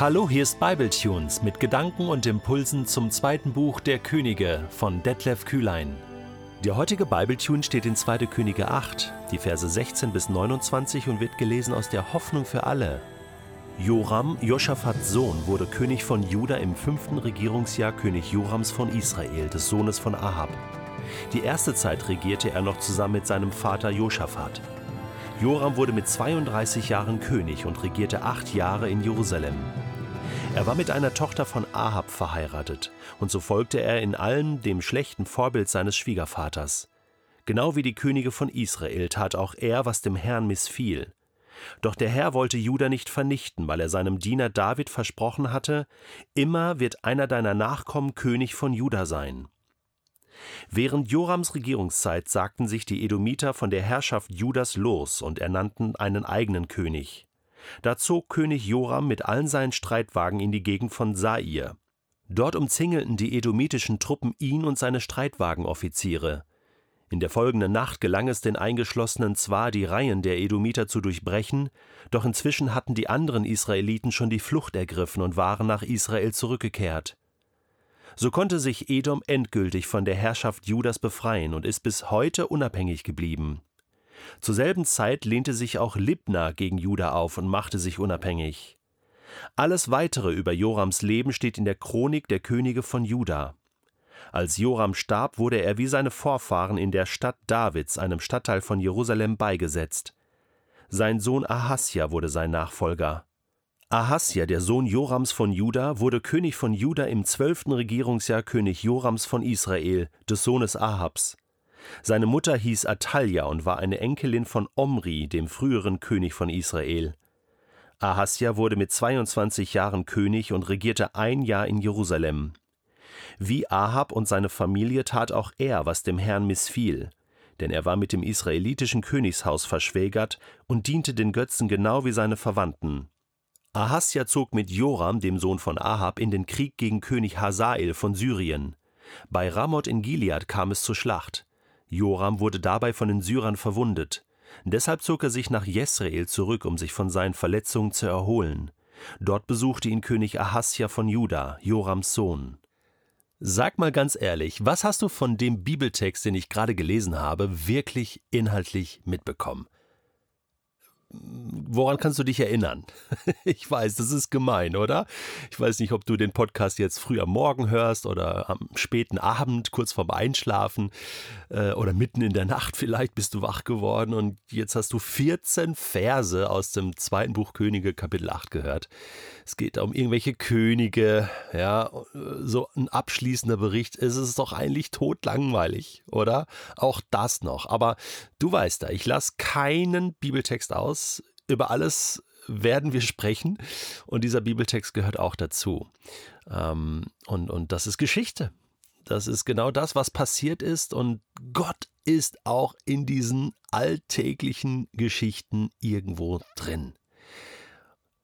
Hallo, hier ist Bibletunes mit Gedanken und Impulsen zum zweiten Buch der Könige von Detlef Kühlein. Der heutige Bibletune steht in 2. Könige 8, die Verse 16 bis 29 und wird gelesen aus der Hoffnung für alle. Joram, Joschafats Sohn, wurde König von Juda im fünften Regierungsjahr König Jorams von Israel, des Sohnes von Ahab. Die erste Zeit regierte er noch zusammen mit seinem Vater Joschafat. Joram wurde mit 32 Jahren König und regierte acht Jahre in Jerusalem. Er war mit einer Tochter von Ahab verheiratet, und so folgte er in allem dem schlechten Vorbild seines Schwiegervaters. Genau wie die Könige von Israel tat auch er, was dem Herrn missfiel. Doch der Herr wollte Juda nicht vernichten, weil er seinem Diener David versprochen hatte, immer wird einer deiner Nachkommen König von Juda sein. Während Jorams Regierungszeit sagten sich die Edomiter von der Herrschaft Judas los und ernannten einen eigenen König. Da zog König Joram mit allen seinen Streitwagen in die Gegend von Sair. Dort umzingelten die edomitischen Truppen ihn und seine Streitwagenoffiziere. In der folgenden Nacht gelang es den Eingeschlossenen zwar, die Reihen der Edomiter zu durchbrechen, doch inzwischen hatten die anderen Israeliten schon die Flucht ergriffen und waren nach Israel zurückgekehrt. So konnte sich Edom endgültig von der Herrschaft Judas befreien und ist bis heute unabhängig geblieben. Zur selben Zeit lehnte sich auch Libna gegen Juda auf und machte sich unabhängig. Alles weitere über Jorams Leben steht in der Chronik der Könige von Juda. Als Joram starb, wurde er wie seine Vorfahren in der Stadt Davids, einem Stadtteil von Jerusalem, beigesetzt. Sein Sohn Ahasja wurde sein Nachfolger. Ahasja, der Sohn Jorams von Juda, wurde König von Juda im zwölften Regierungsjahr König Jorams von Israel, des Sohnes Ahabs. Seine Mutter hieß Atalja und war eine Enkelin von Omri, dem früheren König von Israel. Ahasja wurde mit 22 Jahren König und regierte ein Jahr in Jerusalem. Wie Ahab und seine Familie tat auch er, was dem Herrn missfiel, denn er war mit dem israelitischen Königshaus verschwägert und diente den Götzen genau wie seine Verwandten. Ahasja zog mit Joram, dem Sohn von Ahab, in den Krieg gegen König Hazael von Syrien. Bei Ramoth in Gilead kam es zur Schlacht. Joram wurde dabei von den Syrern verwundet. Deshalb zog er sich nach Jesrael zurück, um sich von seinen Verletzungen zu erholen. Dort besuchte ihn König Ahasja von Juda, Jorams Sohn. Sag mal ganz ehrlich, was hast du von dem Bibeltext, den ich gerade gelesen habe, wirklich inhaltlich mitbekommen? Woran kannst du dich erinnern? Ich weiß, das ist gemein, oder? Ich weiß nicht, ob du den Podcast jetzt früh am Morgen hörst oder am späten Abend, kurz vorm Einschlafen äh, oder mitten in der Nacht vielleicht bist du wach geworden und jetzt hast du 14 Verse aus dem zweiten Buch Könige, Kapitel 8 gehört. Es geht um irgendwelche Könige, ja, so ein abschließender Bericht. Es ist doch eigentlich totlangweilig, oder? Auch das noch. Aber du weißt da, ich lasse keinen Bibeltext aus. Über alles werden wir sprechen und dieser Bibeltext gehört auch dazu. Ähm, und, und das ist Geschichte. Das ist genau das, was passiert ist und Gott ist auch in diesen alltäglichen Geschichten irgendwo drin.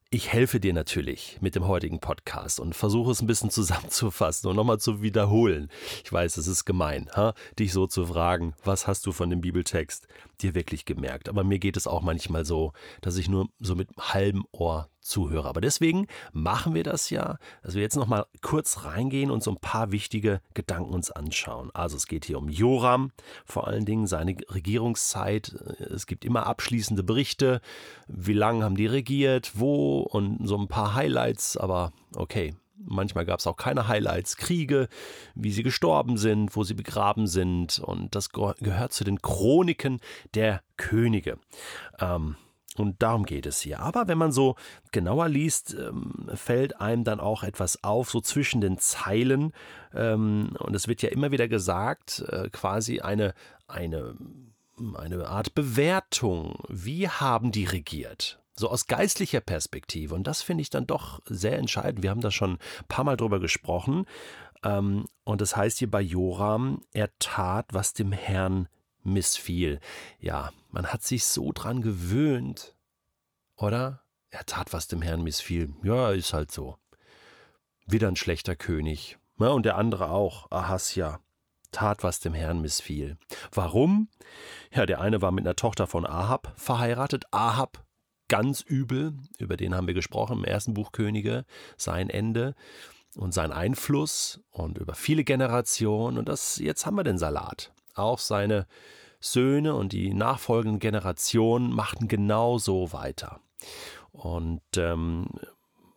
Ich helfe dir natürlich mit dem heutigen Podcast und versuche es ein bisschen zusammenzufassen und nochmal zu wiederholen. Ich weiß, es ist gemein, ha? dich so zu fragen, was hast du von dem Bibeltext dir wirklich gemerkt? Aber mir geht es auch manchmal so, dass ich nur so mit halbem Ohr zuhöre. Aber deswegen machen wir das ja, dass wir jetzt nochmal kurz reingehen und so ein paar wichtige Gedanken uns anschauen. Also es geht hier um Joram, vor allen Dingen seine Regierungszeit. Es gibt immer abschließende Berichte. Wie lange haben die regiert, wo und so ein paar Highlights, aber okay. Manchmal gab es auch keine Highlights, Kriege, wie sie gestorben sind, wo sie begraben sind. Und das gehört zu den Chroniken der Könige. Ähm, und darum geht es hier. Aber wenn man so genauer liest, ähm, fällt einem dann auch etwas auf, so zwischen den Zeilen. Ähm, und es wird ja immer wieder gesagt, äh, quasi eine, eine, eine Art Bewertung. Wie haben die regiert? So aus geistlicher Perspektive. Und das finde ich dann doch sehr entscheidend. Wir haben da schon ein paar Mal drüber gesprochen. Ähm, und das heißt hier bei Joram, er tat, was dem Herrn missfiel. Ja, man hat sich so dran gewöhnt, oder? Er tat, was dem Herrn missfiel. Ja, ist halt so. Wieder ein schlechter König. Ja, und der andere auch, Ahasja, tat, was dem Herrn missfiel. Warum? Ja, der eine war mit einer Tochter von Ahab verheiratet. Ahab ganz übel, über den haben wir gesprochen im ersten Buch Könige, sein Ende und sein Einfluss und über viele Generationen. Und das, jetzt haben wir den Salat. Auch seine Söhne und die nachfolgenden Generationen machten genauso weiter. Und ähm,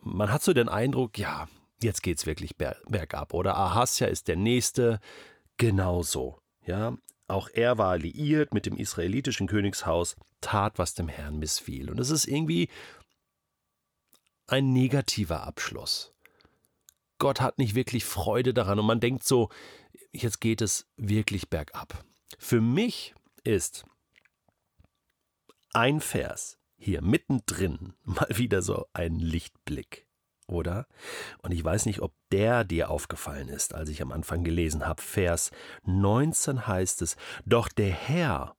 man hat so den Eindruck, ja, jetzt geht's wirklich bergab. Oder Ahasja ist der Nächste, genauso. Ja, auch er war alliiert mit dem israelitischen Königshaus, tat, was dem Herrn missfiel. Und es ist irgendwie ein negativer Abschluss. Gott hat nicht wirklich Freude daran und man denkt so, jetzt geht es wirklich bergab. Für mich ist ein Vers hier mittendrin mal wieder so ein Lichtblick, oder? Und ich weiß nicht, ob der dir aufgefallen ist, als ich am Anfang gelesen habe. Vers 19 heißt es, doch der Herr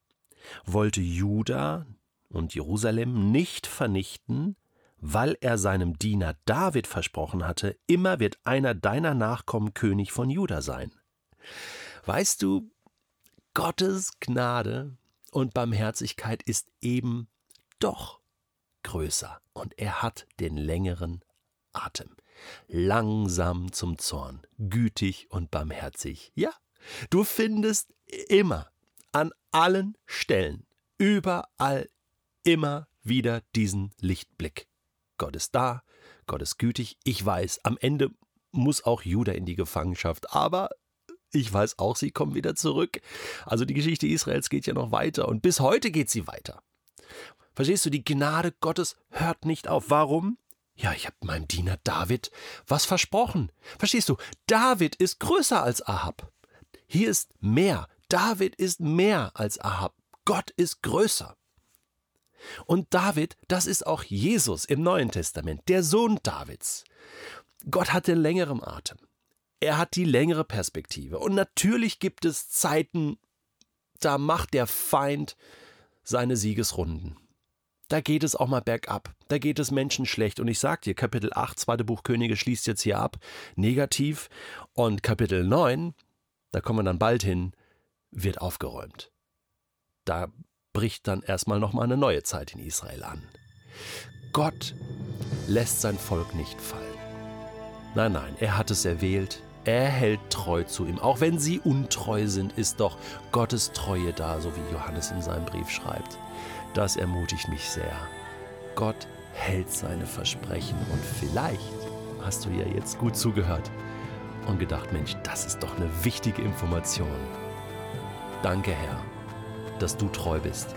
wollte Juda und Jerusalem nicht vernichten, weil er seinem Diener David versprochen hatte, immer wird einer deiner Nachkommen König von Juda sein. Weißt du, Gottes Gnade und Barmherzigkeit ist eben doch größer und er hat den längeren Atem. Langsam zum Zorn, gütig und barmherzig. Ja, du findest immer, an allen Stellen, überall, immer wieder diesen Lichtblick. Gott ist da, Gott ist gütig. Ich weiß, am Ende muss auch Judah in die Gefangenschaft, aber ich weiß auch, sie kommen wieder zurück. Also die Geschichte Israels geht ja noch weiter und bis heute geht sie weiter. Verstehst du, die Gnade Gottes hört nicht auf. Warum? Ja, ich habe meinem Diener David was versprochen. Verstehst du, David ist größer als Ahab. Hier ist mehr. David ist mehr als Ahab. Gott ist größer. Und David, das ist auch Jesus im Neuen Testament, der Sohn Davids. Gott hat den längeren Atem. Er hat die längere Perspektive. Und natürlich gibt es Zeiten, da macht der Feind seine Siegesrunden. Da geht es auch mal bergab. Da geht es Menschen schlecht. Und ich sag dir, Kapitel 8, zweite Buch Könige schließt jetzt hier ab, negativ. Und Kapitel 9, da kommen wir dann bald hin, wird aufgeräumt. Da bricht dann erstmal nochmal eine neue Zeit in Israel an. Gott lässt sein Volk nicht fallen. Nein, nein, er hat es erwählt, er hält treu zu ihm. Auch wenn sie untreu sind, ist doch Gottes Treue da, so wie Johannes in seinem Brief schreibt. Das ermutigt mich sehr. Gott hält seine Versprechen und vielleicht hast du ja jetzt gut zugehört und gedacht, Mensch, das ist doch eine wichtige Information. Danke, Herr dass du treu bist.